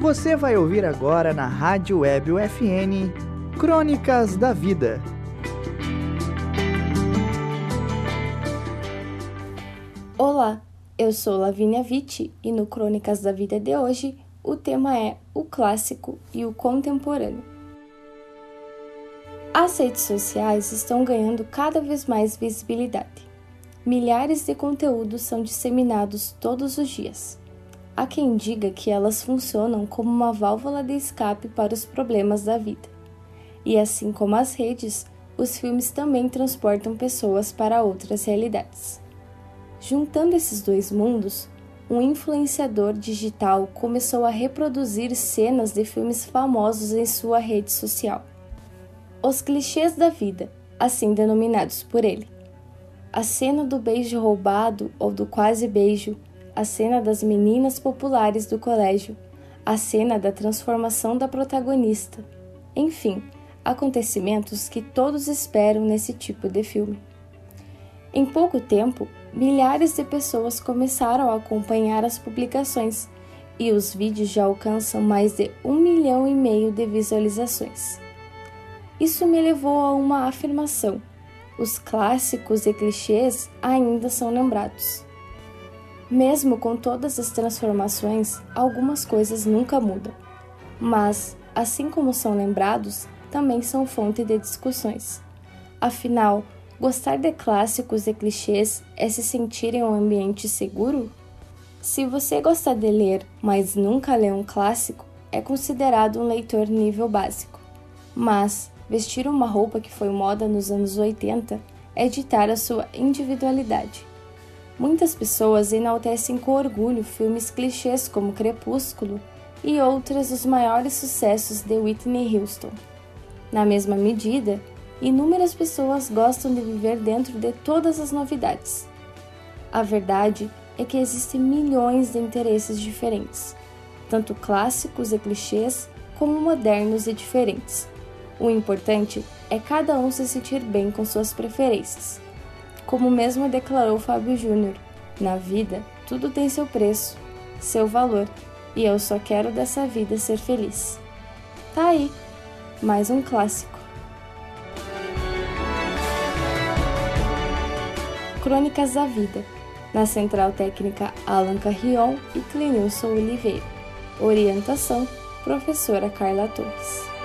Você vai ouvir agora na Rádio Web UFN Crônicas da Vida. Olá, eu sou Lavínia Vitti e no Crônicas da Vida de hoje o tema é o clássico e o contemporâneo. As redes sociais estão ganhando cada vez mais visibilidade. Milhares de conteúdos são disseminados todos os dias. Há quem diga que elas funcionam como uma válvula de escape para os problemas da vida. E assim como as redes, os filmes também transportam pessoas para outras realidades. Juntando esses dois mundos, um influenciador digital começou a reproduzir cenas de filmes famosos em sua rede social. Os clichês da vida, assim denominados por ele. A cena do beijo roubado ou do quase beijo a cena das meninas populares do colégio, a cena da transformação da protagonista. Enfim, acontecimentos que todos esperam nesse tipo de filme. Em pouco tempo, milhares de pessoas começaram a acompanhar as publicações e os vídeos já alcançam mais de um milhão e meio de visualizações. Isso me levou a uma afirmação: os clássicos e clichês ainda são lembrados. Mesmo com todas as transformações, algumas coisas nunca mudam. Mas, assim como são lembrados, também são fonte de discussões. Afinal, gostar de clássicos e clichês é se sentir em um ambiente seguro? Se você gosta de ler, mas nunca lê um clássico, é considerado um leitor nível básico. Mas vestir uma roupa que foi moda nos anos 80 é ditar a sua individualidade. Muitas pessoas enaltecem com orgulho filmes clichês como Crepúsculo e outras dos maiores sucessos de Whitney Houston. Na mesma medida, inúmeras pessoas gostam de viver dentro de todas as novidades. A verdade é que existem milhões de interesses diferentes, tanto clássicos e clichês como modernos e diferentes. O importante é cada um se sentir bem com suas preferências. Como mesmo declarou Fábio Júnior, na vida tudo tem seu preço, seu valor, e eu só quero dessa vida ser feliz. Tá aí, mais um clássico. Crônicas da Vida, na Central Técnica Alan Carrion e Clenilson Oliveira. Orientação, professora Carla Torres.